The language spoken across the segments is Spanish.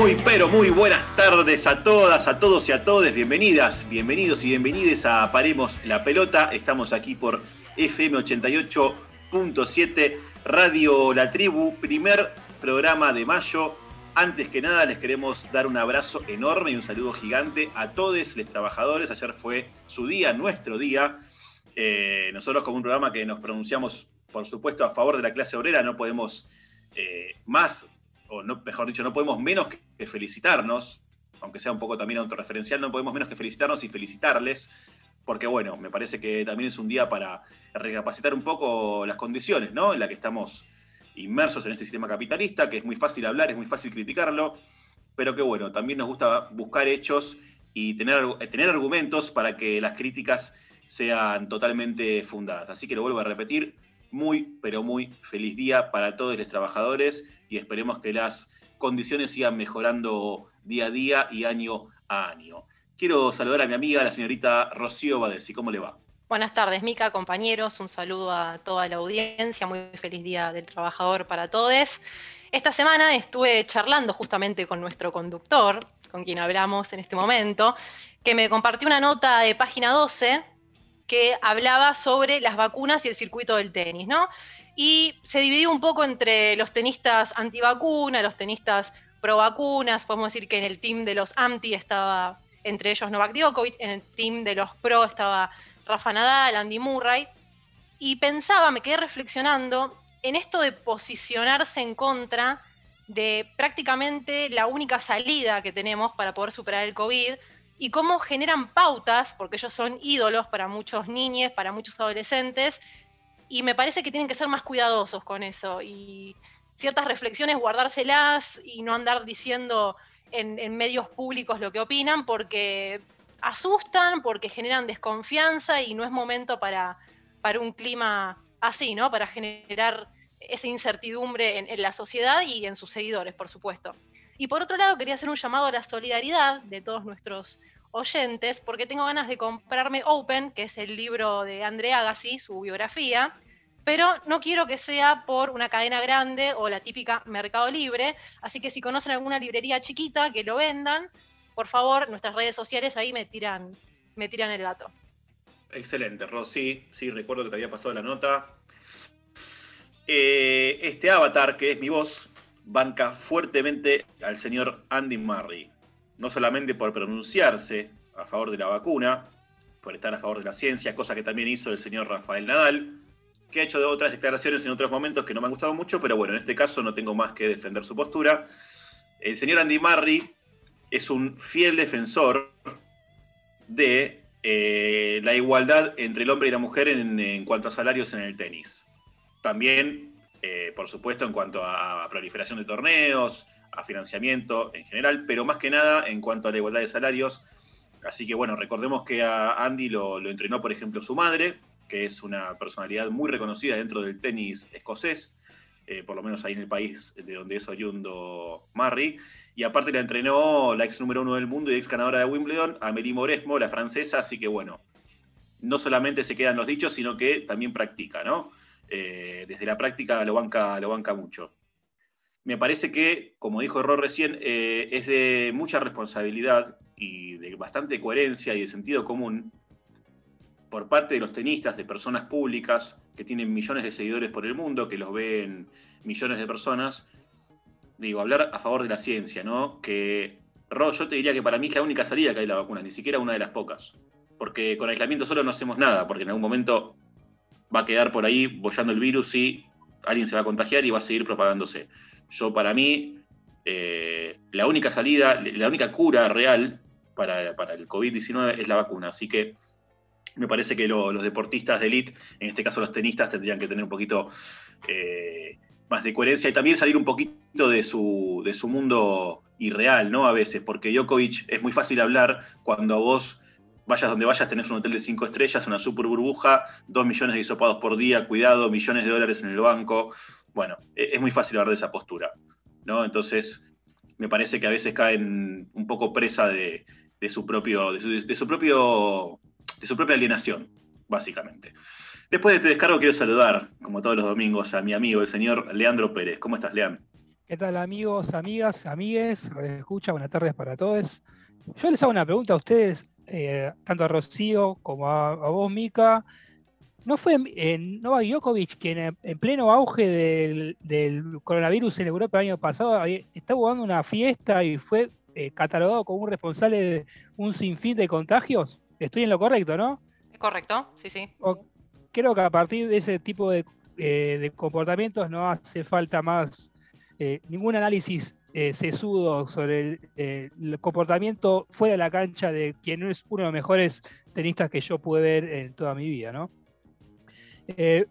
Muy, pero muy buenas tardes a todas, a todos y a todas. Bienvenidas, bienvenidos y bienvenides a Paremos la Pelota. Estamos aquí por FM 88.7 Radio La Tribu, primer programa de mayo. Antes que nada, les queremos dar un abrazo enorme y un saludo gigante a todos los trabajadores. Ayer fue su día, nuestro día. Eh, nosotros, como un programa que nos pronunciamos, por supuesto, a favor de la clase obrera, no podemos eh, más o mejor dicho, no podemos menos que felicitarnos, aunque sea un poco también autorreferencial, no podemos menos que felicitarnos y felicitarles, porque bueno, me parece que también es un día para recapacitar un poco las condiciones, ¿no? En las que estamos inmersos en este sistema capitalista, que es muy fácil hablar, es muy fácil criticarlo, pero que bueno, también nos gusta buscar hechos y tener, tener argumentos para que las críticas sean totalmente fundadas. Así que lo vuelvo a repetir, muy, pero muy feliz día para todos los trabajadores y esperemos que las condiciones sigan mejorando día a día y año a año. Quiero saludar a mi amiga, la señorita Rocío Badesi. ¿Cómo le va? Buenas tardes, Mica, compañeros. Un saludo a toda la audiencia. Muy feliz Día del Trabajador para todos. Esta semana estuve charlando justamente con nuestro conductor, con quien hablamos en este momento, que me compartió una nota de página 12 que hablaba sobre las vacunas y el circuito del tenis, ¿no? Y se dividió un poco entre los tenistas antivacunas, los tenistas pro vacunas, podemos decir que en el team de los anti estaba entre ellos Novak Djokovic, en el team de los pro estaba Rafa Nadal, Andy Murray, y pensaba, me quedé reflexionando en esto de posicionarse en contra de prácticamente la única salida que tenemos para poder superar el COVID y cómo generan pautas, porque ellos son ídolos para muchos niños, para muchos adolescentes, y me parece que tienen que ser más cuidadosos con eso y ciertas reflexiones guardárselas y no andar diciendo en, medios públicos lo que opinan porque asustan, porque generan desconfianza y no es momento para, para un clima así, ¿no? Para generar esa incertidumbre en, en, la sociedad y en sus seguidores, por supuesto. Y por otro lado, quería hacer un llamado a la solidaridad de todos nuestros oyentes, porque tengo ganas de comprarme Open, que es el libro de André Agassi, su biografía, pero no quiero que sea por una cadena grande o la típica Mercado Libre, así que si conocen alguna librería chiquita que lo vendan, por favor, nuestras redes sociales ahí me tiran, me tiran el dato. Excelente, Rosy. Sí, recuerdo que te había pasado la nota. Eh, este avatar, que es mi voz, banca fuertemente al señor Andy Murray no solamente por pronunciarse a favor de la vacuna, por estar a favor de la ciencia, cosa que también hizo el señor Rafael Nadal, que ha hecho de otras declaraciones en otros momentos que no me han gustado mucho, pero bueno, en este caso no tengo más que defender su postura. El señor Andy Murray es un fiel defensor de eh, la igualdad entre el hombre y la mujer en, cuanto a salarios en el tenis. También, eh, por supuesto, en cuanto a proliferación de torneos, a financiamiento en general, pero más que nada en cuanto a la igualdad de salarios. Así que bueno, recordemos que a Andy lo, entrenó, por ejemplo, su madre, que es una personalidad muy reconocida dentro del tenis escocés, eh, por lo menos ahí en el país de donde es oriundo Murray. Y aparte la entrenó la ex número uno del mundo y ex ganadora de Wimbledon, Amélie Moresmo, la francesa, así que bueno, no solamente se quedan los dichos, sino que también practica, ¿no? Eh, desde la práctica lo banca, lo banca mucho me parece que, como dijo Ro recién, eh, es de mucha responsabilidad y de bastante coherencia y de sentido común por parte de los tenistas, de personas públicas que tienen millones de seguidores por el mundo, que los ven millones de personas, digo, hablar a favor de la ciencia, ¿no? Que, Ro, yo te diría que para mí es la única salida que hay la vacuna, ni siquiera una de las pocas. Porque con aislamiento solo no hacemos nada, porque en algún momento va a quedar por ahí bollando el virus y alguien se va a contagiar y va a seguir propagándose. Yo para mí, eh, la única salida, la única cura real para, el COVID-19 es la vacuna. Así que me parece que los deportistas de élite, en este caso los tenistas, tendrían que tener un poquito eh, más de coherencia y también salir un poquito de su, de su mundo irreal, ¿no? A veces, porque Djokovic es muy fácil hablar cuando vos vayas donde vayas, tenés un hotel de cinco estrellas, una super burbuja, dos millones de hisopados por día, cuidado, millones de dólares en el banco. Bueno, e-, es muy fácil hablar de esa postura, ¿no? Entonces, me parece que a veces caen un poco presa de, su propio, de su, propio, de su propia alienación, básicamente. Después de este descargo quiero saludar, como todos los domingos, a mi amigo, el señor Leandro Pérez. ¿Cómo estás, Leandro? ¿Qué tal amigos, amigas, amigues? Escucha, buenas tardes para todos. Yo les hago una pregunta a ustedes, eh, tanto a Rocío como a, vos, Mica. ¿No fue en Novak Djokovic quien en, pleno auge del, coronavirus en Europa el año pasado estaba jugando una fiesta y fue eh, catalogado como un responsable de un sinfín de contagios? Estoy en lo correcto, ¿no? Correcto, sí, sí. creo que a partir de ese tipo de, eh, comportamientos no hace falta más eh, ningún análisis eh, sesudo sobre el, comportamiento fuera de la cancha de quien es uno de los mejores tenistas que yo pude ver en toda mi vida, ¿no?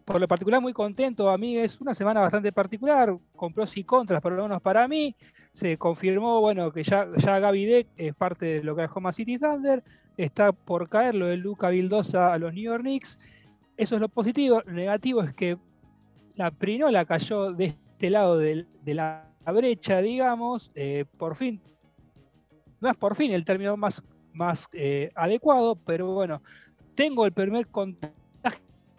Por lo particular, muy contento, a mí es una semana bastante particular, con pros y contras, por lo menos para mí. Se confirmó, bueno, que ya, ya Gaby Deck es parte de lo que es Homa City Thunder, está por caer lo de Luca Vildosa a los New York Knicks. Eso es lo positivo. Lo negativo es que la Prinola cayó de este lado de, la brecha, digamos, eh, por fin, no es por fin el término más, más eh, adecuado, pero bueno, tengo el primer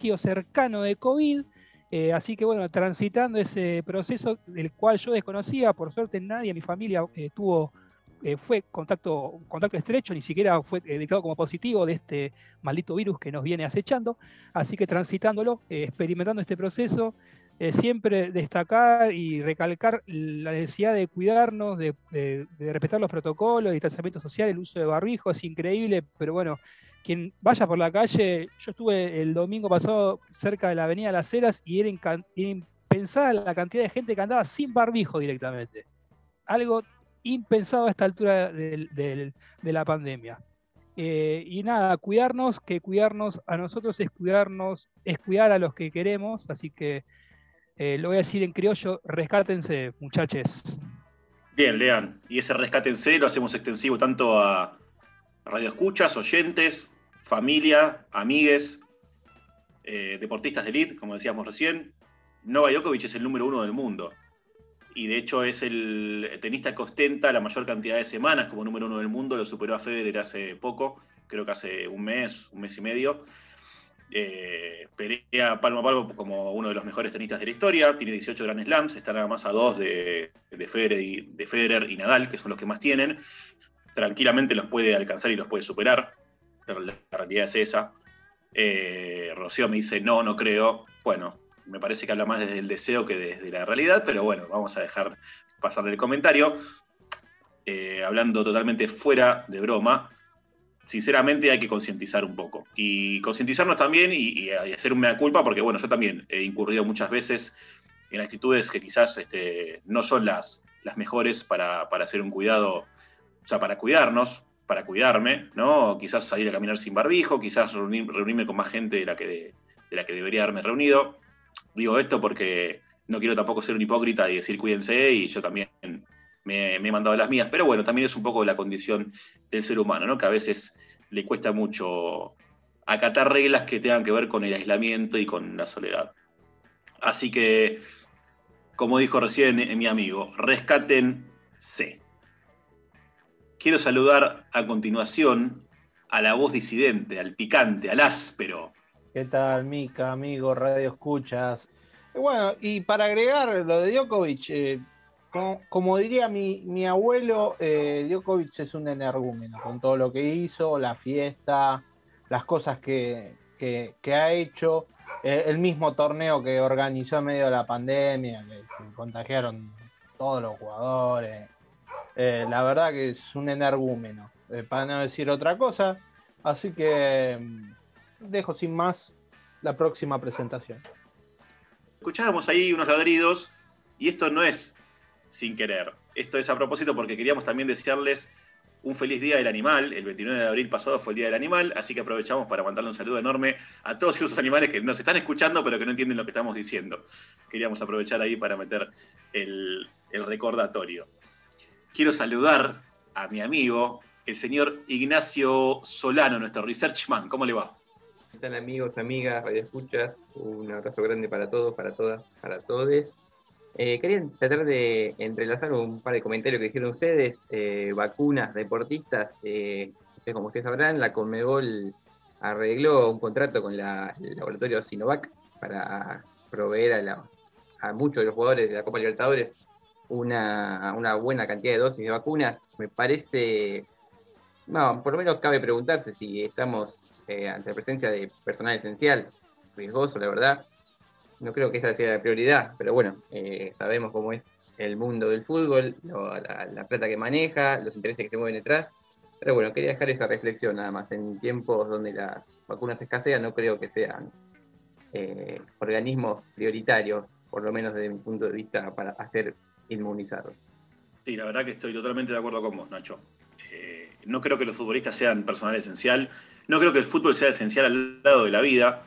contagio cercano de COVID, eh, así que bueno, transitando ese proceso del cual yo desconocía, por suerte nadie en mi familia tuvo fue contacto, contacto estrecho, ni siquiera fue declarado como positivo de este maldito virus que nos viene acechando. Así que transitándolo, experimentando este proceso, eh, siempre destacar y recalcar la necesidad de cuidarnos, de, respetar los protocolos, de distanciamiento social, el uso de barbijo, es increíble, pero bueno, quien vaya por la calle, yo estuve el domingo pasado cerca de la Avenida Las Heras y era, impensada la cantidad de gente que andaba sin barbijo directamente. Algo impensado a esta altura de, la pandemia. Eh, y nada, cuidarnos, que cuidarnos a nosotros es cuidarnos, es cuidar a los que queremos, así que eh, lo voy a decir en criollo, rescátense, muchachos. Bien, Lean. Y ese rescátense lo hacemos extensivo tanto a radioescuchas, oyentes, familia, amigues, eh, deportistas de elite, como decíamos recién. Novak Djokovic es el número uno del mundo. Y de hecho es el tenista que ostenta la mayor cantidad de semanas como número uno del mundo. Lo superó a Federer hace poco, creo que hace un mes, un mes y medio. Eh, pelea palmo a palmo como uno de los mejores tenistas de la historia, tiene 18 Grand Slams, está nada más a dos de, Federer y, de Federer y Nadal, que son los que más tienen. Tranquilamente los puede alcanzar y los puede superar. La realidad es esa. Eh, Rocío me dice, no, no creo. Bueno, me parece que habla más desde el deseo que desde la realidad, pero bueno, vamos a dejar pasar el comentario. Eh, hablando totalmente fuera de broma, sinceramente hay que concientizar un poco. Y concientizarnos también y, hacer un mea culpa, porque bueno, yo también he incurrido muchas veces en actitudes que quizás este, no son las, las mejores para, hacer un cuidado, o sea, para cuidarnos, para cuidarme, ¿no? Quizás salir a caminar sin barbijo, quizás reunirme con más gente de la, que de, la que debería haberme reunido. Digo esto porque no quiero tampoco ser un hipócrita y decir cuídense y yo también me, he mandado las mías, pero bueno, también es un poco la condición del ser humano, ¿no? Que a veces le cuesta mucho acatar reglas que tengan que ver con el aislamiento y con la soledad. Así que, como dijo recién mi amigo, rescátense. Quiero saludar a continuación a la voz disidente, al picante, al áspero. ¿Qué tal, Mica, amigo, Radio Escuchas? Bueno, y para agregar lo de Djokovic, eh, como, diría mi, abuelo, eh, Djokovic es un energúmeno con todo lo que hizo, la fiesta, las cosas que, ha hecho, eh, el mismo torneo que organizó en medio de la pandemia, que se contagiaron todos los jugadores. Eh, la verdad que es un energúmeno, eh, para no decir otra cosa. Así que mm, dejo sin más la próxima presentación. Escuchábamos ahí unos ladridos y esto no es sin querer. Esto es a propósito porque queríamos también desearles un feliz Día del Animal. El 29 de abril pasado fue el Día del Animal, así que aprovechamos para mandarle un saludo enorme a todos esos animales que nos están escuchando pero que no entienden lo que estamos diciendo. Queríamos aprovechar ahí para meter el, recordatorio. Quiero saludar a mi amigo, el señor Ignacio Solano, nuestro researchman. ¿Cómo le va? ¿Qué tal amigos, amigas, radio escuchas? Un abrazo grande para todos, para todas, para todos. Eh, quería tratar de entrelazar un par de comentarios que dijeron ustedes. Eh, vacunas, deportistas. Eh, como ustedes sabrán, la Conmebol arregló un contrato con el laboratorio Sinovac para proveer a, a muchos de los jugadores de la Copa Libertadores una, buena cantidad de dosis de vacunas, me parece, no, por lo menos cabe preguntarse si estamos eh, ante la presencia de personal esencial, riesgoso, la verdad. No creo que esa sea la prioridad, pero bueno, eh, sabemos cómo es el mundo del fútbol, la, la, plata que maneja, los intereses que se mueven detrás. Pero bueno, quería dejar esa reflexión nada más. En tiempos donde las vacunas escasean, no creo que sean eh, organismos prioritarios, por lo menos desde mi punto de vista, para hacer inmunizados. Sí, la verdad que estoy totalmente de acuerdo con vos, Nacho. Eh, no creo que los futbolistas sean personal esencial, no creo que el fútbol sea esencial al lado de la vida,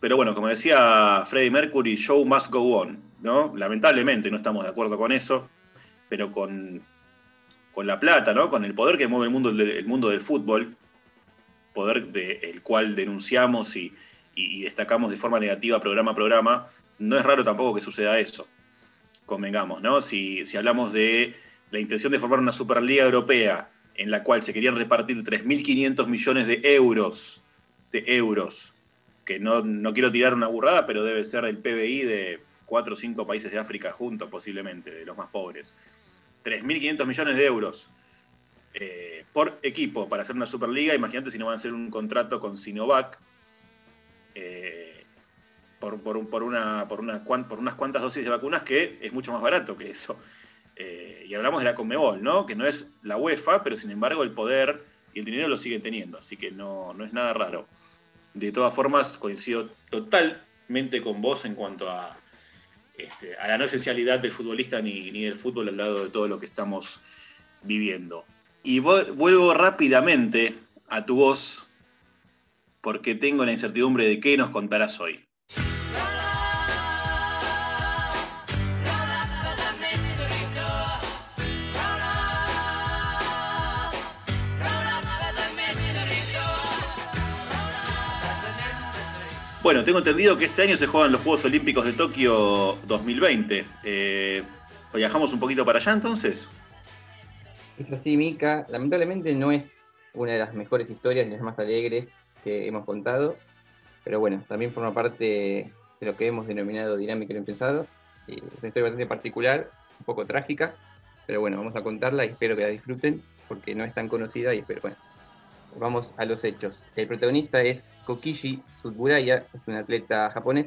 pero bueno, como decía Freddie Mercury, show must go on, ¿no? Lamentablemente no estamos de acuerdo con eso, pero con, con la plata, ¿no? Con el poder que mueve el mundo, el mundo del fútbol, poder del cual denunciamos y, y destacamos de forma negativa programa a programa, no es raro tampoco que suceda eso convengamos, ¿no? Si, hablamos de la intención de formar una Superliga Europea en la cual se querían repartir 3.500 millones de euros, de euros, que no, no, quiero tirar una burrada, pero debe ser el PBI de cuatro o cinco países de África juntos, posiblemente, de los más pobres. 3.500 millones de euros eh, por equipo para hacer una Superliga. Imagínate si no van a hacer un contrato con Sinovac. Eh, por, una, por, por unas cuantas dosis de vacunas que es mucho más barato que eso. Eh, y hablamos de la Conmebol, ¿no? Que no es la UEFA, pero sin embargo el poder y el dinero lo siguen teniendo, así que no, es nada raro. De todas formas, coincido totalmente con vos en cuanto a, este, a la no esencialidad del futbolista ni, ni, del fútbol al lado de todo lo que estamos viviendo. Y vuelvo rápidamente a tu voz, porque tengo la incertidumbre de qué nos contarás hoy. Bueno, tengo entendido que este año se juegan los Juegos Olímpicos de Tokio 2020. Eh, ¿Viajamos un poquito para allá entonces? Es así, Mika. Lamentablemente no es una de las mejores historias ni las más alegres que hemos contado, pero bueno, también forma parte de lo que hemos denominado dinámica del impensado. es una historia bastante particular, un poco trágica, pero bueno, vamos a contarla y espero que la disfruten porque no es tan conocida y espero, bueno, vamos a los hechos. El protagonista es Kokishi Tsuburaya, es un atleta japonés,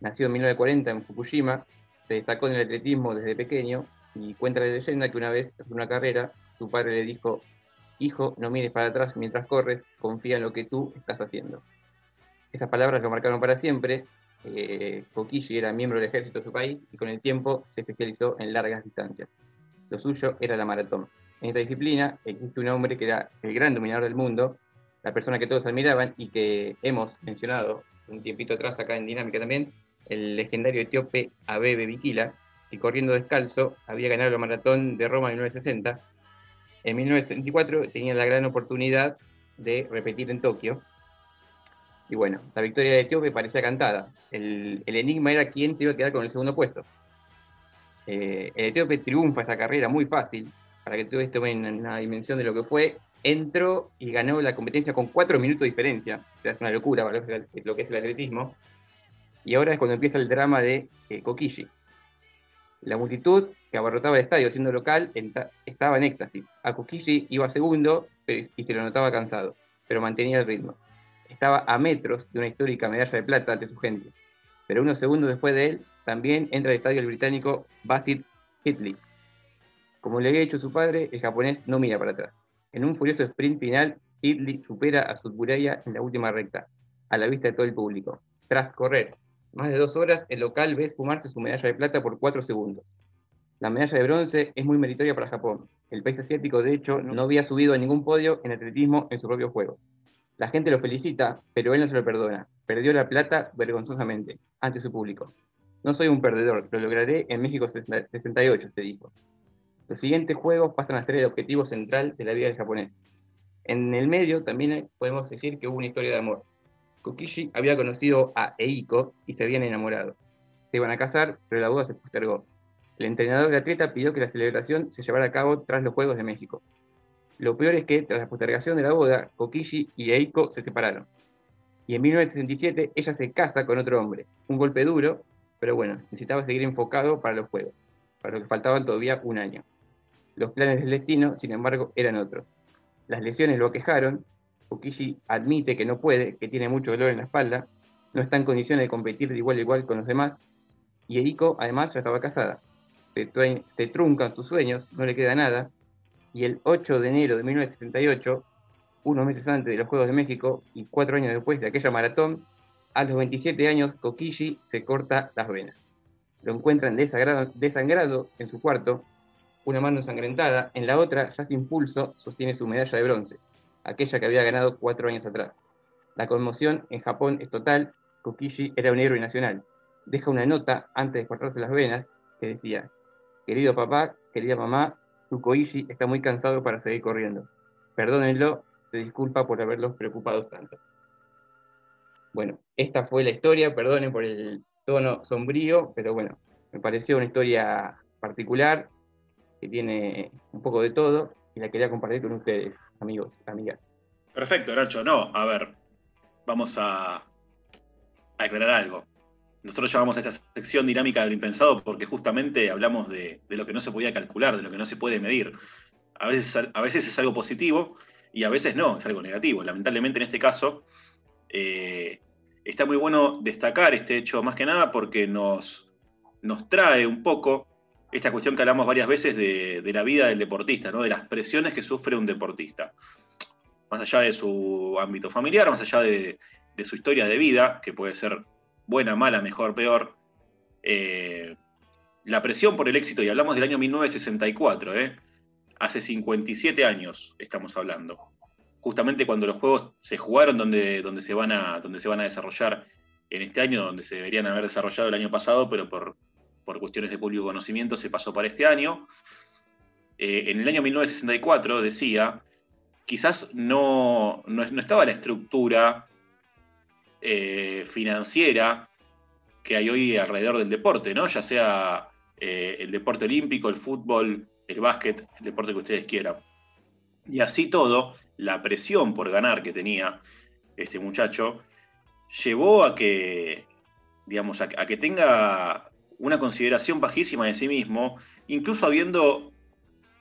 nacido en 1940 en Fukushima, se destacó en el atletismo desde pequeño y cuenta la leyenda que una vez, en una carrera, su padre le dijo, hijo, no mires para atrás mientras corres, confía en lo que tú estás haciendo. Esas palabras lo marcaron para siempre. Eh, era miembro del ejército de su país y con el tiempo se especializó en largas distancias. Lo suyo era la maratón. En esta disciplina existe un hombre que era el gran dominador del mundo, la persona que todos admiraban y que hemos mencionado un tiempito atrás acá en Dinámica también, el legendario etíope Abebe Bikila, que corriendo descalzo había ganado la maratón de Roma en 1960. En 1974 tenía la gran oportunidad de repetir en Tokio. Y bueno, la victoria de Etíope parecía cantada. El, enigma era quién te iba a quedar con el segundo puesto. Eh, el Etíope triunfa esta carrera muy fácil, para que ustedes tomen una dimensión de lo que fue, entró y ganó la competencia con cuatro minutos de diferencia. O sea, es una locura para lo que es el atletismo. Y ahora es cuando empieza el drama de eh, Kokishi. La multitud que abarrotaba el estadio siendo local estaba en éxtasis. A Kokishi iba segundo y se lo notaba cansado, pero mantenía el ritmo. Estaba a metros de una histórica medalla de plata ante su gente. Pero unos segundos después de él, también entra al estadio el británico Basit Hitley, como le había dicho su padre, el japonés no mira para atrás. En un furioso sprint final, Italy supera a Sudburaya en la última recta, a la vista de todo el público. Tras correr más de dos horas, el local ve esfumarse su medalla de plata por cuatro segundos. La medalla de bronce es muy meritoria para Japón. El país asiático, de hecho, no había subido a ningún podio en atletismo en su propio juego. La gente lo felicita, pero él no se lo perdona. Perdió la plata vergonzosamente, ante su público. No soy un perdedor, lo lograré en México 68, se dijo. Los siguientes juegos pasan a ser el objetivo central de la vida del japonés. En el medio también podemos decir que hubo una historia de amor. Kokishi había conocido a Eiko y se habían enamorado. Se iban a casar, pero la boda se postergó. El entrenador del atleta pidió que la celebración se llevara a cabo tras los Juegos de México. Lo peor es que, tras la postergación de la boda, Kokishi y Eiko se separaron. Y en 1967 ella se casa con otro hombre. Un golpe duro, pero bueno, necesitaba seguir enfocado para los Juegos. para lo que faltaban todavía un año. Los planes del destino, sin embargo, eran otros. Las lesiones lo aquejaron, Fukishi admite que no puede, que tiene mucho dolor en la espalda, no está en condiciones de competir de igual a igual con los demás, y Eriko además ya estaba casada. Se, se truncan sus sueños, no le queda nada, y el 8 de enero de 1978, unos meses antes de los Juegos de México y cuatro años después de aquella maratón, a los 27 años Kokishi se corta las venas. Lo encuentran desangrado en su cuarto, una mano ensangrentada, en la otra, ya sin pulso, sostiene su medalla de bronce, aquella que había ganado cuatro años atrás. La conmoción en Japón es total, Kokishi era un héroe nacional. Deja una nota antes de cortarse las venas que decía, querido papá, querida mamá, Koichi está muy cansado para seguir corriendo. Perdónenlo, se disculpa por haberlos preocupado tanto. Bueno, esta fue la historia, perdonen por el tono sombrío, pero bueno, me pareció una historia particular que tiene un poco de todo y la quería compartir con ustedes, amigos, amigas. Perfecto, Nacho. No, a ver, vamos a, a aclarar algo. Nosotros llamamos a esta sección dinámica del impensado porque justamente hablamos de, lo que no se podía calcular, de lo que no se puede medir. A veces, a veces es algo positivo y a veces no, es algo negativo. Lamentablemente en este caso eh, está muy bueno destacar este hecho más que nada porque nos, nos trae un poco esta cuestión que hablamos varias veces de, la vida del deportista, ¿no? de las presiones que sufre un deportista. Más allá de su ámbito familiar, más allá de, su historia de vida, que puede ser buena, mala, mejor, peor. Eh, la presión por el éxito, y hablamos del año 1964, ¿eh? hace 57 años estamos hablando. Justamente cuando los juegos se jugaron donde, donde, se van a, donde se van a desarrollar en este año, donde se deberían haber desarrollado el año pasado, pero por, por cuestiones de público conocimiento se pasó para este año. Eh, en el año 1964 decía, quizás no, no, estaba la estructura eh, financiera que hay hoy alrededor del deporte, ¿no? Ya sea eh, el deporte olímpico, el fútbol, el básquet, el deporte que ustedes quieran. Y así todo, la presión por ganar que tenía este muchacho llevó a que, digamos, a, que tenga una consideración bajísima de sí mismo, incluso habiendo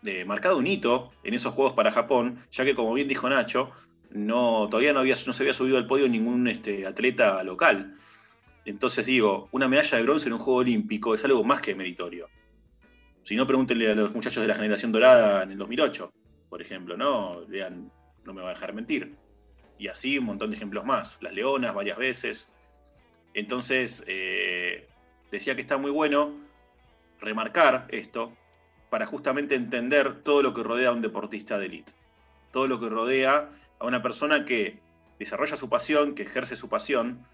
eh, marcado un hito en esos Juegos para Japón, ya que como bien dijo Nacho, no, todavía no, había, no se había subido al podio ningún este, atleta local. Entonces digo, una medalla de bronce en un juego olímpico es algo más que meritorio. Si no, pregúntenle a los muchachos de la generación dorada en el 2008, por ejemplo, ¿no? Vean, no me va a dejar mentir. Y así un montón de ejemplos más. Las Leonas varias veces. Entonces, eh, decía que está muy bueno remarcar esto para justamente entender todo lo que rodea a un deportista de élite. Todo lo que rodea a una persona que desarrolla su pasión, que ejerce su pasión,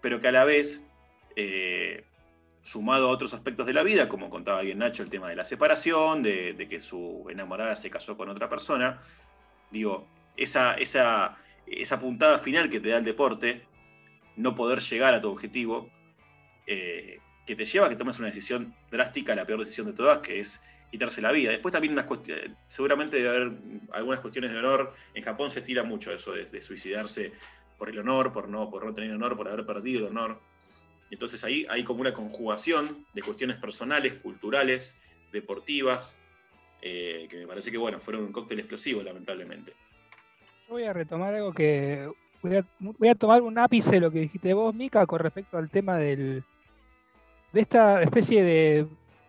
pero que a la vez, eh, sumado a otros aspectos de la vida, como contaba bien Nacho, el tema de la separación, de, que su enamorada se casó con otra persona, digo, esa, esa, esa puntada final que te da el deporte, no poder llegar a tu objetivo, eh, que te lleva a que tomes una decisión drástica, la peor decisión de todas, que es quitarse la vida. Después también unas seguramente debe haber algunas cuestiones de honor. En Japón se estira mucho eso de, suicidarse por el honor, por no, por no tener honor, por haber perdido el honor. Entonces ahí hay como una conjugación de cuestiones personales, culturales, deportivas, eh, que me parece que bueno, fueron un cóctel explosivo, lamentablemente. Yo voy a retomar algo que. Voy a, voy a tomar un ápice de lo que dijiste vos, Mica, con respecto al tema del, de esta especie de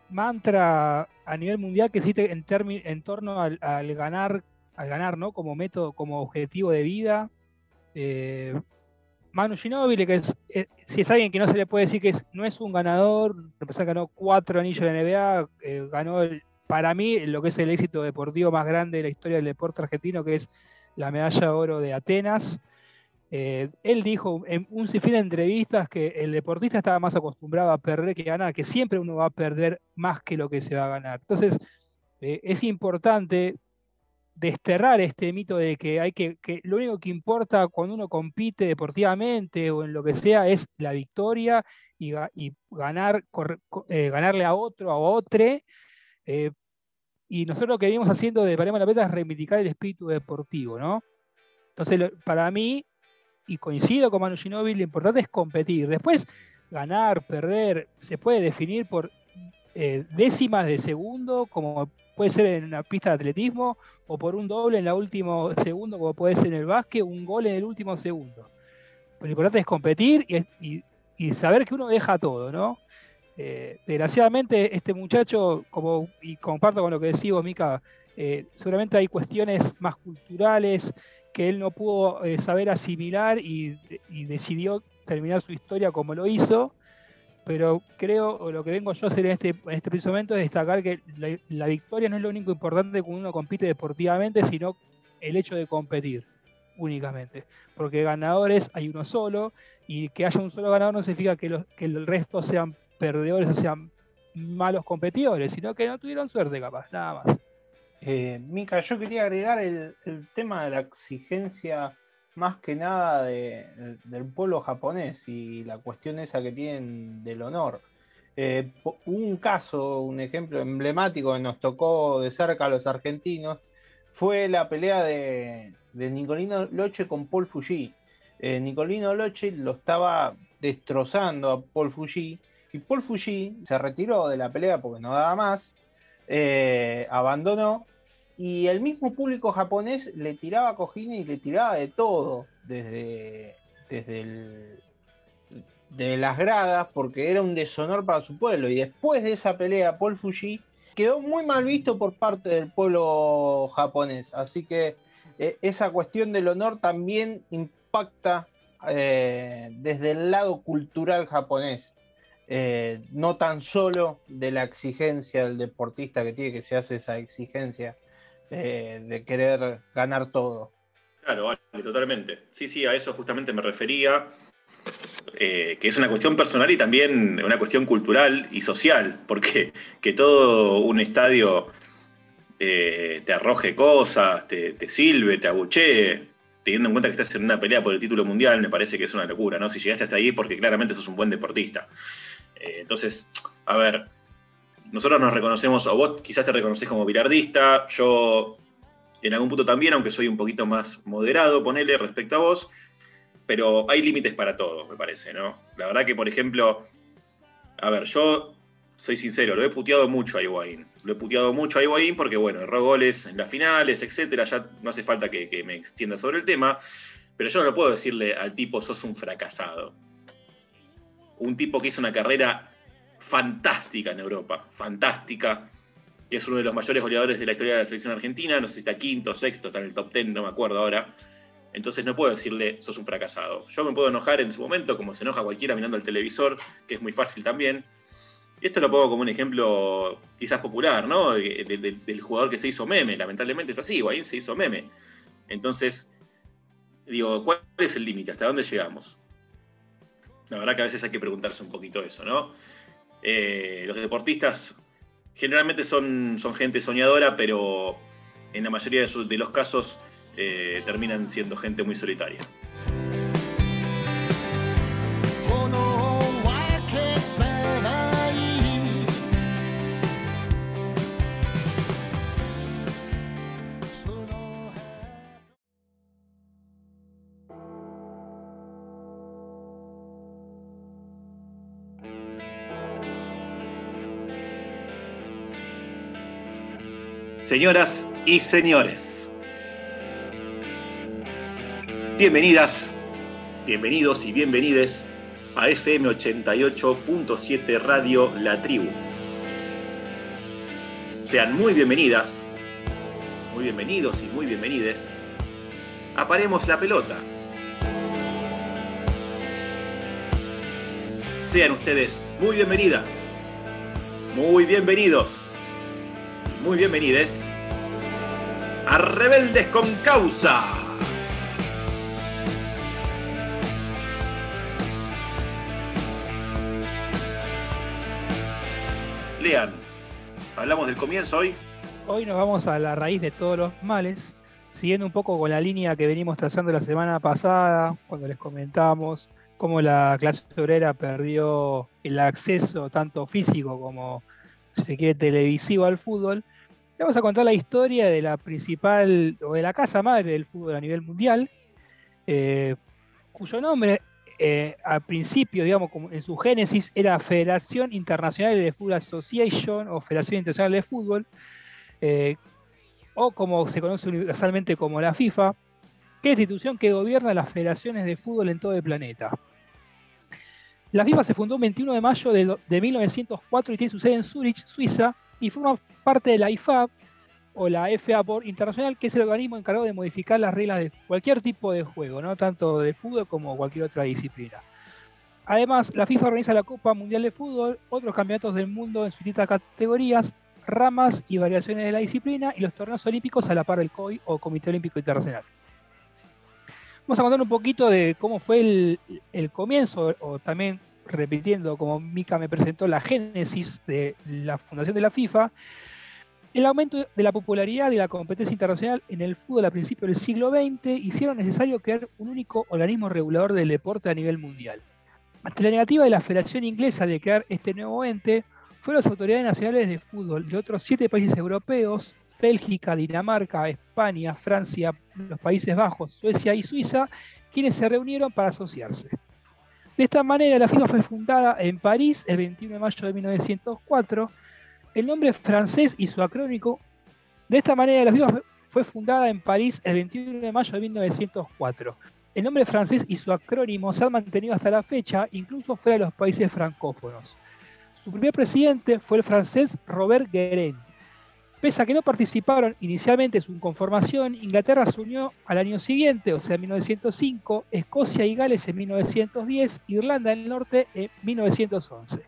mantra a nivel mundial que existe en, en torno al, ganar, al ganar, ¿no? Como método, como objetivo de vida. Eh, Manu Ginóbili, que es, eh, si es alguien que no se le puede decir que no es un ganador, que ganó cuatro anillos de NBA, eh, ganó para mí lo que es el éxito deportivo más grande de la historia del deporte argentino, que es la medalla de oro de Atenas. Eh, él dijo en un sinfín de entrevistas que el deportista estaba más acostumbrado a perder que ganar, que siempre uno va a perder más que lo que se va a ganar. Entonces, eh, es importante desterrar este mito de que hay que, lo único que importa cuando uno compite deportivamente o en lo que sea es la victoria y, ganar, eh, ganarle a otro, a otro. y nosotros lo que venimos haciendo de Paremos la Meta es reivindicar el espíritu deportivo, ¿no? Entonces, para mí, y coincido con Manu Ginóbili, lo importante es competir. Después, ganar, perder, se puede definir por eh, décimas de segundo, como puede ser en una pista de atletismo, o por un doble en el último segundo, como puede ser en el básquet, un gol en el último segundo. Lo importante es competir y, saber que uno deja todo, ¿no? Eh, desgraciadamente, este muchacho, como, y comparto con lo que decís vos, Mica, eh, seguramente hay cuestiones más culturales que él no pudo saber asimilar y, decidió terminar su historia como lo hizo pero creo, lo que vengo yo a hacer en este, en este preciso momento es destacar que la, victoria no es lo único importante cuando uno compite deportivamente, sino el hecho de competir únicamente. Porque ganadores hay uno solo, y que haya un solo ganador no significa que, los, que el resto sean perdedores o sean malos competidores, sino que no tuvieron suerte capaz, nada más. Eh, Mica, yo quería agregar el, tema de la exigencia más que nada del pueblo japonés y la cuestión esa que tienen del honor. Eh, un caso, un ejemplo emblemático que nos tocó de cerca a los argentinos fue la pelea de, Nicolino Loche con Paul Fuji. Eh, Nicolino Loche lo estaba destrozando a Paul Fuji y Paul Fuji se retiró de la pelea porque no daba más, eh, abandonó y el mismo público japonés le tiraba cojines y le tiraba de todo, desde, desde de las gradas, porque era un deshonor para su pueblo. Y después de esa pelea, Paul Fuji quedó muy mal visto por parte del pueblo japonés. Así que eh, esa cuestión del honor también impacta eh, desde el lado cultural japonés. Eh, no tan solo de la exigencia del deportista que tiene que se hace esa exigencia eh, de querer ganar todo. Claro, vale, totalmente. Sí, sí, a eso justamente me refería, eh, que es una cuestión personal y también una cuestión cultural y social, porque que todo un estadio eh, te arroje cosas, te, te silbe, te abuchee, teniendo en cuenta que estás en una pelea por el título mundial, me parece que es una locura, ¿no? Si llegaste hasta ahí porque claramente sos un buen deportista. Entonces, a ver, nosotros nos reconocemos, o vos quizás te reconoces como bilardista, yo en algún punto también, aunque soy un poquito más moderado, ponele respecto a vos, pero hay límites para todo, me parece, ¿no? La verdad que, por ejemplo, a ver, yo soy sincero, lo he puteado mucho a Higuaín. Lo he puteado mucho a Higuaín porque, bueno, erró goles en las finales, etcétera. Ya no hace falta que, que me extienda sobre el tema, pero yo no puedo decirle al tipo, sos un fracasado. Un tipo que hizo una carrera fantástica en Europa, fantástica, que es uno de los mayores goleadores de la historia de la selección argentina, no sé si está quinto, sexto, está en el top ten, no me acuerdo ahora. Entonces no puedo decirle, sos un fracasado. Yo me puedo enojar en su momento, como se enoja cualquiera mirando el televisor, que es muy fácil también. Y esto lo pongo como un ejemplo quizás popular, ¿no? del jugador que se hizo meme. Lamentablemente es así, Guaín se hizo meme. Entonces, digo, ¿cuál es el límite? ¿Hasta dónde llegamos? La verdad que a veces hay que preguntarse un poquito eso, ¿no? Eh, los deportistas generalmente son, son gente soñadora, pero en la mayoría de, los casos eh, terminan siendo gente muy solitaria. Señoras y señores, bienvenidas, bienvenidos y bienvenides a FM 88.7 Radio La Tribu. Sean muy bienvenidas, muy bienvenidos y muy bienvenides. Aparemos la pelota. Sean ustedes muy bienvenidas, muy bienvenidos muy bienvenidos a Rebeldes con Causa. Lean, hablamos del comienzo hoy. Hoy nos vamos a la raíz de todos los males, siguiendo un poco con la línea que venimos trazando la semana pasada, cuando les comentamos cómo la clase obrera perdió el acceso tanto físico como si se quiere, televisivo al fútbol, vamos a contar la historia de la principal, o de la casa madre del fútbol a nivel mundial, eh, cuyo nombre eh, al principio, digamos, en su génesis, era Federación Internacional de Football Association o Federación Internacional de Fútbol, eh, o como se conoce universalmente como la FIFA, que es la institución que gobierna las federaciones de fútbol en todo el planeta. La FIFA se fundó el 21 de mayo de, de 1904 y tiene su sede en Zurich, Suiza, y forma parte de la IFAB, o la FA Board Internacional, que es el organismo encargado de modificar las reglas de cualquier tipo de juego, ¿no? tanto de fútbol como cualquier otra disciplina. Además, la FIFA organiza la Copa Mundial de Fútbol, otros campeonatos del mundo en sus distintas categorías, ramas y variaciones de la disciplina y los torneos olímpicos a la par del COI o Comité Olímpico Internacional. Vamos a contar un poquito de cómo fue el, el comienzo, o también repitiendo como Mika me presentó la génesis de la fundación de la FIFA, el aumento de la popularidad de la competencia internacional en el fútbol a principios del siglo XX hicieron necesario crear un único organismo regulador del deporte a nivel mundial. Ante la negativa de la Federación Inglesa de crear este nuevo ente, fueron las autoridades nacionales de fútbol de otros siete países europeos, Bélgica, Dinamarca, España, Francia, los Países Bajos, Suecia y Suiza, quienes se reunieron para asociarse. De esta manera, la FIFA fue fundada en París el 21 de mayo de 1904 el nombre francés y su acrónico. De esta manera, la FIFA fue fundada en París el 21 de mayo de 1904. El nombre francés y su acrónimo se han mantenido hasta la fecha, incluso fuera de los países francófonos. Su primer presidente fue el francés Robert Guérin. Pese a que no participaron inicialmente en su conformación, Inglaterra se unió al año siguiente, o sea, en 1905, Escocia y Gales en 1910, Irlanda del Norte en 1911.